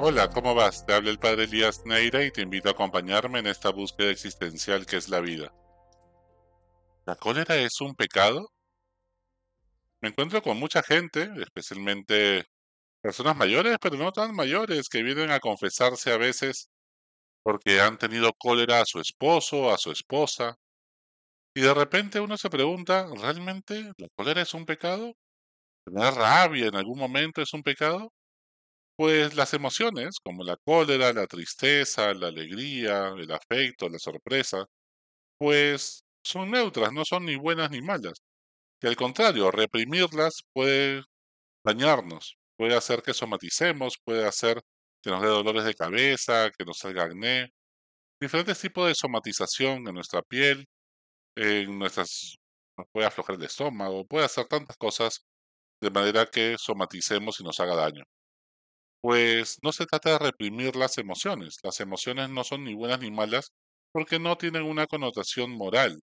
Hola, ¿cómo vas? Te habla el padre Elías Neira y te invito a acompañarme en esta búsqueda existencial que es la vida. ¿La cólera es un pecado? Me encuentro con mucha gente, especialmente personas mayores, pero no tan mayores, que vienen a confesarse a veces porque han tenido cólera a su esposo, a su esposa, y de repente uno se pregunta, ¿realmente la cólera es un pecado? ¿Tener rabia en algún momento es un pecado? Pues las emociones, como la cólera, la tristeza, la alegría, el afecto, la sorpresa, pues son neutras, no son ni buenas ni malas. Que al contrario, reprimirlas puede dañarnos, puede hacer que somaticemos, puede hacer que nos dé dolores de cabeza, que nos salga acné, diferentes tipos de somatización en nuestra piel, en nuestras, nos puede aflojar el estómago, puede hacer tantas cosas de manera que somaticemos y nos haga daño. Pues no se trata de reprimir las emociones. Las emociones no son ni buenas ni malas porque no tienen una connotación moral.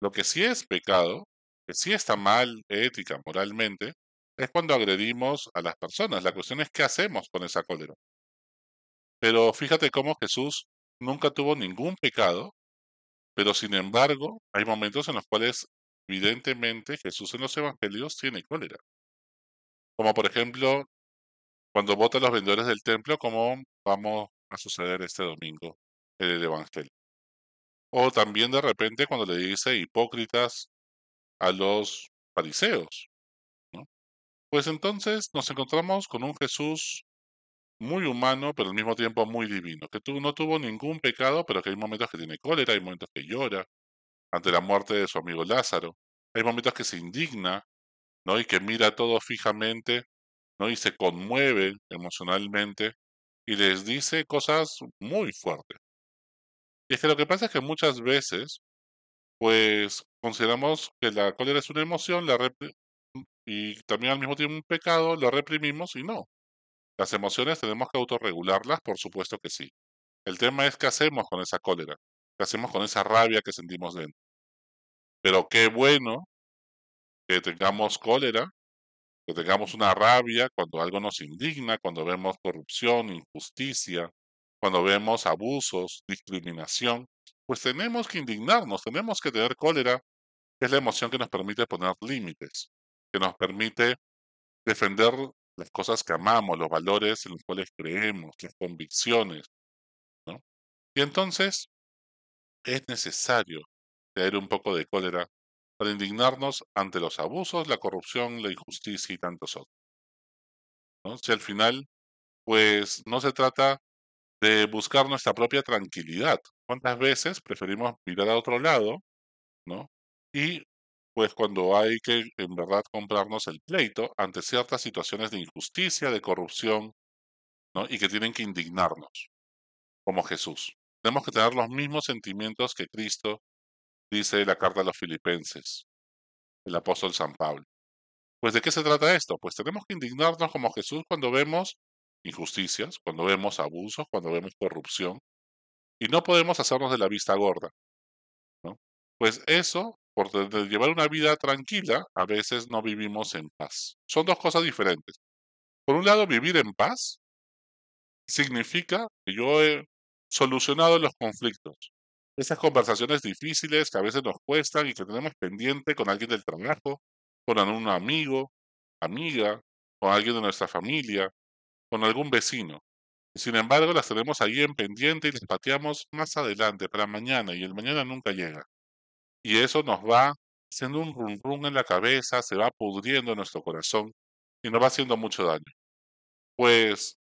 Lo que sí es pecado, que sí está mal ética, moralmente, es cuando agredimos a las personas. La cuestión es qué hacemos con esa cólera. Pero fíjate cómo Jesús nunca tuvo ningún pecado, pero sin embargo hay momentos en los cuales evidentemente Jesús en los evangelios tiene cólera. Como por ejemplo cuando votan los vendedores del templo, como vamos a suceder este domingo el Evangelio. O también de repente cuando le dice hipócritas a los fariseos. Pues entonces nos encontramos con un Jesús muy humano, pero al mismo tiempo muy divino, que no tuvo ningún pecado, pero que hay momentos que tiene cólera, hay momentos que llora ante la muerte de su amigo Lázaro, hay momentos que se indigna, ¿no? Y que mira todo fijamente ¿no? Y se conmueve emocionalmente y les dice cosas muy fuertes. Y es que lo que pasa es que muchas veces, pues consideramos que la cólera es una emoción la y también al mismo tiempo un pecado, lo reprimimos y no. Las emociones tenemos que autorregularlas, por supuesto que sí. El tema es qué hacemos con esa cólera, qué hacemos con esa rabia que sentimos dentro. Pero qué bueno que tengamos cólera que tengamos una rabia cuando algo nos indigna, cuando vemos corrupción, injusticia, cuando vemos abusos, discriminación, pues tenemos que indignarnos, tenemos que tener cólera, que es la emoción que nos permite poner límites, que nos permite defender las cosas que amamos, los valores en los cuales creemos, las convicciones. Y entonces es necesario tener un poco de cólera para indignarnos ante los abusos, la corrupción, la injusticia y tantos otros. ¿no? Si al final, pues no se trata de buscar nuestra propia tranquilidad. ¿Cuántas veces preferimos mirar a otro lado, ¿no? Y pues cuando hay que en verdad comprarnos el pleito ante ciertas situaciones de injusticia, de corrupción, ¿no? Y que tienen que indignarnos, como Jesús. Tenemos que tener los mismos sentimientos que Cristo dice la carta a los filipenses, el apóstol San Pablo. Pues ¿de qué se trata esto? Pues tenemos que indignarnos como Jesús cuando vemos injusticias, cuando vemos abusos, cuando vemos corrupción, y no podemos hacernos de la vista gorda. Pues eso, por llevar una vida tranquila, a veces no vivimos en paz. Son dos cosas diferentes. Por un lado, vivir en paz significa que yo he solucionado los conflictos, esas conversaciones difíciles que a veces nos cuestan y que tenemos pendiente con alguien del trabajo, con un amigo, amiga, con alguien de nuestra familia, con algún vecino. sin embargo, las tenemos ahí en pendiente y las pateamos más adelante, para mañana, y el mañana nunca llega. Y eso nos va haciendo un rum rum en la cabeza, se va pudriendo en nuestro corazón y nos va haciendo mucho daño. Pues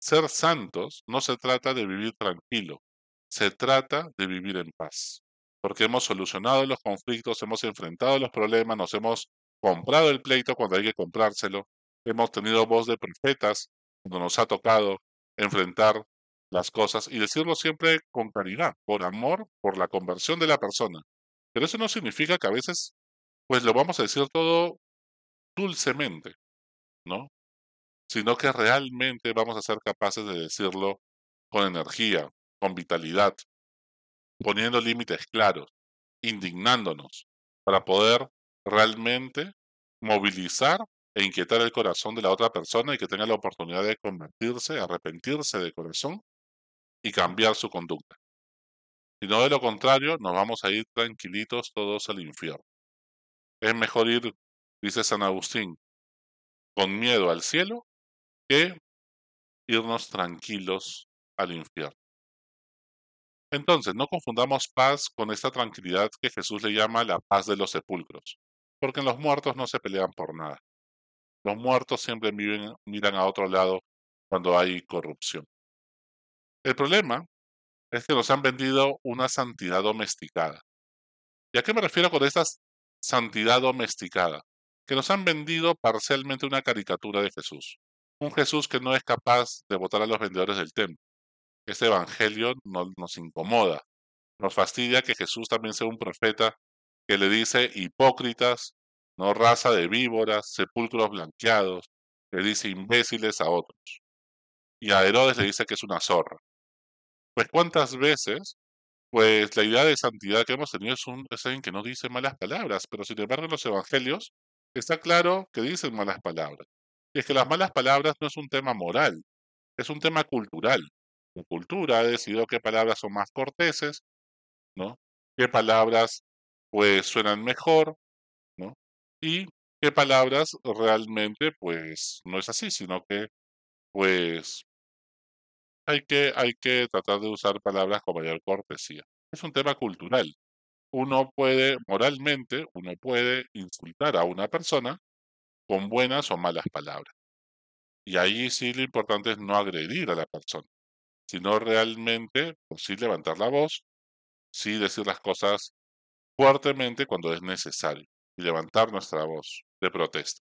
ser santos no se trata de vivir tranquilo, se trata de vivir en paz, porque hemos solucionado los conflictos, hemos enfrentado los problemas, nos hemos comprado el pleito cuando hay que comprárselo, hemos tenido voz de profetas cuando nos ha tocado enfrentar las cosas y decirlo siempre con caridad, por amor, por la conversión de la persona. Pero eso no significa que a veces, pues lo vamos a decir todo dulcemente, ¿no? Sino que realmente vamos a ser capaces de decirlo con energía, con vitalidad, poniendo límites claros, indignándonos, para poder realmente movilizar e inquietar el corazón de la otra persona y que tenga la oportunidad de convertirse, arrepentirse de corazón y cambiar su conducta. Sino de lo contrario, nos vamos a ir tranquilitos todos al infierno. Es mejor ir, dice San Agustín, con miedo al cielo que irnos tranquilos al infierno. Entonces, no confundamos paz con esta tranquilidad que Jesús le llama la paz de los sepulcros, porque en los muertos no se pelean por nada. Los muertos siempre miran a otro lado cuando hay corrupción. El problema es que nos han vendido una santidad domesticada. ¿Y a qué me refiero con esta santidad domesticada? Que nos han vendido parcialmente una caricatura de Jesús. Un Jesús que no es capaz de votar a los vendedores del templo. Este evangelio nos incomoda. Nos fastidia que Jesús también sea un profeta que le dice hipócritas, no raza de víboras, sepulcros blanqueados, le dice imbéciles a otros. Y a Herodes le dice que es una zorra. Pues cuántas veces, pues la idea de santidad que hemos tenido es, un, es que no dice malas palabras, pero sin embargo en los evangelios está claro que dicen malas palabras. Y es que las malas palabras no es un tema moral, es un tema cultural. Cultura ha decidido qué palabras son más corteses, ¿no? Qué palabras pues suenan mejor, ¿no? Y qué palabras realmente pues no es así, sino que pues hay que, hay que tratar de usar palabras con mayor cortesía. Es un tema cultural. Uno puede, moralmente, uno puede insultar a una persona con buenas o malas palabras. Y ahí sí lo importante es no agredir a la persona, sino realmente, pues sí levantar la voz, sí decir las cosas fuertemente cuando es necesario y levantar nuestra voz de protesta.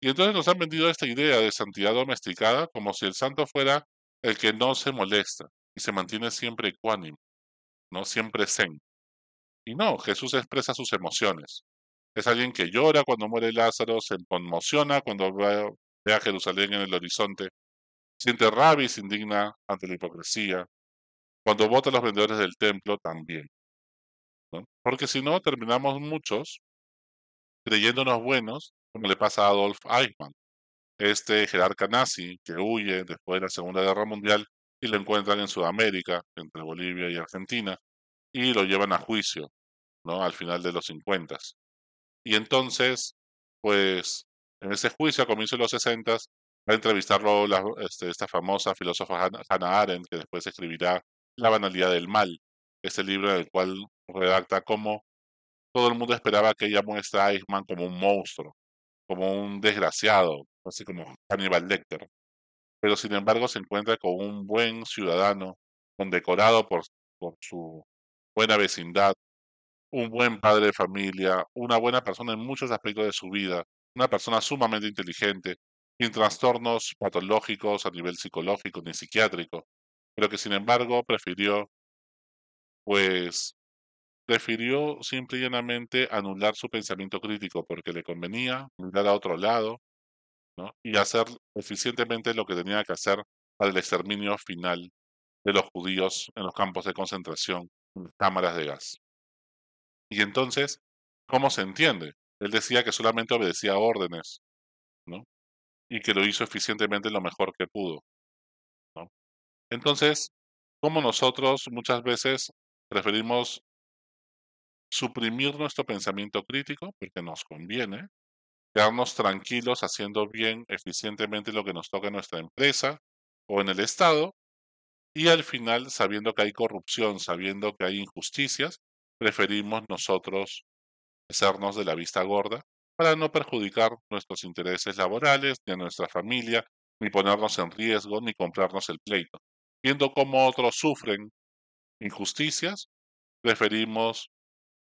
Y entonces nos han vendido esta idea de santidad domesticada como si el santo fuera el que no se molesta y se mantiene siempre ecuánime, no siempre zen. Y no, Jesús expresa sus emociones. Es alguien que llora cuando muere Lázaro, se conmociona cuando ve a Jerusalén en el horizonte, siente rabia y se indigna ante la hipocresía. Cuando vota a los vendedores del templo, también. Porque si no, terminamos muchos creyéndonos buenos como le pasa a Adolf Eichmann, este jerarca nazi que huye después de la Segunda Guerra Mundial y lo encuentran en Sudamérica, entre Bolivia y Argentina, y lo llevan a juicio, ¿no? Al final de los 50. Y entonces, pues, en ese juicio, a comienzos de los 60, va a entrevistarlo este, esta famosa filósofa Hannah Arendt, que después escribirá La banalidad del mal, este libro en el cual redacta cómo todo el mundo esperaba que ella muestre a Eichmann como un monstruo, como un desgraciado, así como Hannibal Lecter. Pero sin embargo se encuentra con un buen ciudadano, condecorado por, por su buena vecindad, un buen padre de familia, una buena persona en muchos aspectos de su vida, una persona sumamente inteligente, sin trastornos patológicos a nivel psicológico ni psiquiátrico, pero que sin embargo prefirió, pues, prefirió simple y llanamente anular su pensamiento crítico porque le convenía mirar a otro lado ¿no? y hacer eficientemente lo que tenía que hacer para el exterminio final de los judíos en los campos de concentración, en cámaras de gas. Y entonces, ¿cómo se entiende? Él decía que solamente obedecía órdenes. Y que lo hizo eficientemente lo mejor que pudo. Entonces, ¿cómo nosotros muchas veces preferimos suprimir nuestro pensamiento crítico porque nos conviene, quedarnos tranquilos haciendo bien eficientemente lo que nos toca en nuestra empresa o en el Estado y al final, sabiendo que hay corrupción, sabiendo que hay injusticias, preferimos nosotros hacernos de la vista gorda para no perjudicar nuestros intereses laborales, ni a nuestra familia, ni ponernos en riesgo, ni comprarnos el pleito. Viendo cómo otros sufren injusticias, preferimos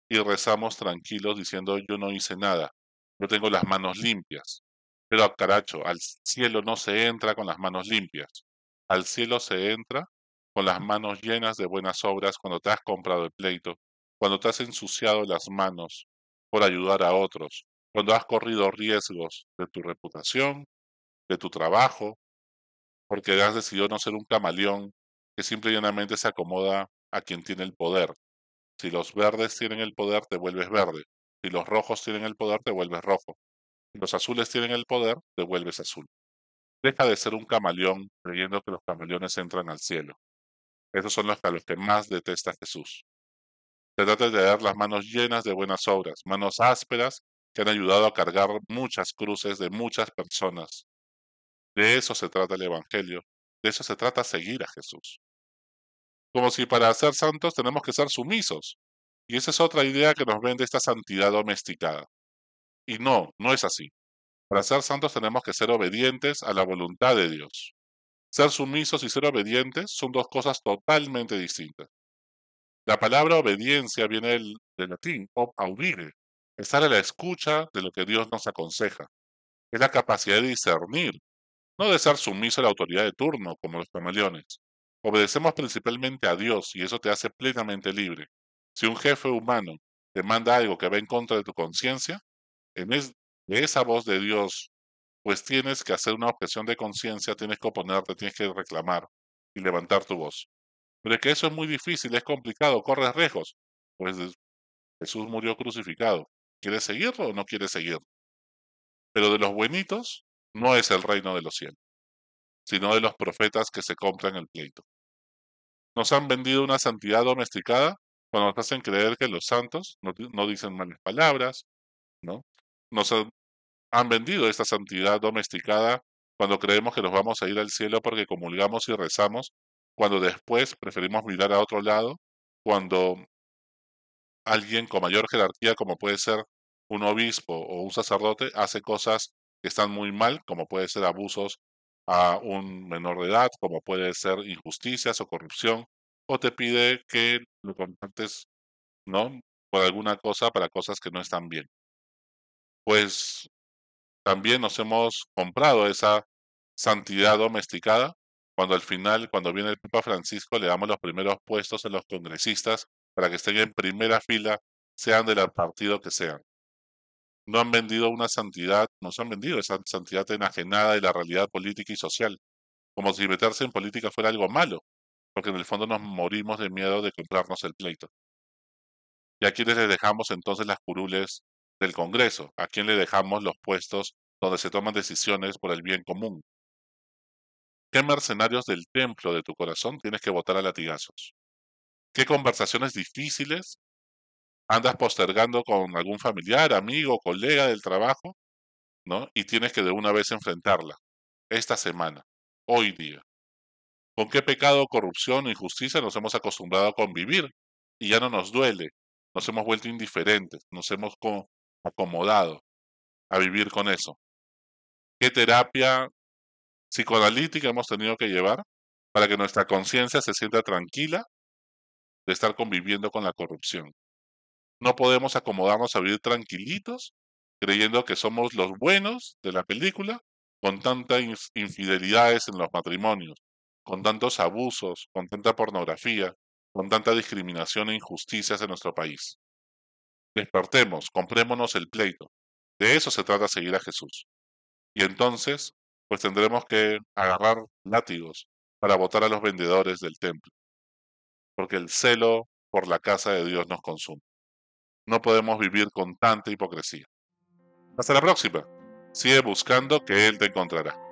y rezamos tranquilos diciendo yo no hice nada, yo tengo las manos limpias. Pero caracho, al cielo no se entra con las manos limpias. Al cielo se entra con las manos llenas de buenas obras cuando te has comprado el pleito, cuando te has ensuciado las manos por ayudar a otros, cuando has corrido riesgos de tu reputación, de tu trabajo, porque has decidido no ser un camaleón que simple y llanamente se acomoda a quien tiene el poder, si los verdes tienen el poder, te vuelves verde. Si los rojos tienen el poder, te vuelves rojo. los azules tienen el poder, te vuelves azul. Deja de ser un camaleón creyendo que los camaleones entran al cielo. Esos son los, a los que más detesta Jesús. Trata de dar las manos llenas de buenas obras, manos ásperas que han ayudado a cargar muchas cruces de muchas personas. De eso se trata el Evangelio, de eso se trata seguir a Jesús. Como si para ser santos tenemos que ser sumisos. Y esa es otra idea que nos vende esta santidad domesticada. Y no, no es así. Para ser santos tenemos que ser obedientes a la voluntad de Dios. Ser sumisos y ser obedientes son dos cosas totalmente distintas. La palabra obediencia viene del, latín, ob audire, estar a la escucha de lo que Dios nos aconseja. Es la capacidad de discernir, no de ser sumiso a la autoridad de turno, como los camaleones. Obedecemos principalmente a Dios y eso te hace plenamente libre. Si un jefe humano te manda algo que va en contra de tu conciencia, en de esa voz de Dios, pues tienes que hacer una objeción de conciencia, tienes que oponerte, tienes que reclamar y levantar tu voz. Pero es que eso es muy difícil, es complicado, corres riesgos. Pues Jesús murió crucificado. ¿Quieres seguirlo o no quieres seguirlo? Pero de los buenitos no es el reino de los cielos, sino de los profetas que se compran el pleito. Nos han vendido una santidad domesticada cuando nos hacen creer que los santos no, dicen malas palabras, ¿no? Nos han vendido esta santidad domesticada cuando creemos que nos vamos a ir al cielo porque comulgamos y rezamos cuando después preferimos mirar a otro lado, cuando alguien con mayor jerarquía, como puede ser un obispo o un sacerdote, hace cosas que están muy mal, como puede ser abusos a un menor de edad, como puede ser injusticias o corrupción, o te pide que lo contactes, ¿no? Por alguna cosa para cosas que no están bien. Pues también nos hemos comprado esa santidad domesticada cuando al final, cuando viene el Papa Francisco, le damos los primeros puestos a los congresistas para que estén en primera fila, sean del partido que sean. No han vendido una santidad, nos han vendido esa santidad enajenada de la realidad política y social, como si meterse en política fuera algo malo, porque en el fondo nos morimos de miedo de comprarnos el pleito. ¿Y a quiénes le dejamos entonces las curules del Congreso? ¿A quién le dejamos los puestos donde se toman decisiones por el bien común? ¿Qué mercenarios del templo de tu corazón tienes que votar a latigazos? ¿Qué conversaciones difíciles andas postergando con algún familiar, amigo, colega del trabajo? ¿No? Y tienes que de una vez enfrentarla. Esta semana, hoy día. ¿Con qué pecado, corrupción o injusticia nos hemos acostumbrado a convivir? Y ya no nos duele. Nos hemos vuelto indiferentes. Nos hemos acomodado a vivir con eso. ¿Qué terapia psicoanalítica hemos tenido que llevar para que nuestra conciencia se sienta tranquila de estar conviviendo con la corrupción. No podemos acomodarnos a vivir tranquilitos creyendo que somos los buenos de la película con tantas infidelidades en los matrimonios, con tantos abusos, con tanta pornografía, con tanta discriminación e injusticias en nuestro país. Despertemos, comprémonos el pleito. De eso se trata seguir a Jesús. Y entonces pues tendremos que agarrar látigos para votar a los vendedores del templo, porque el celo por la casa de Dios nos consume. No podemos vivir con tanta hipocresía. Hasta la próxima. Sigue buscando que Él te encontrará.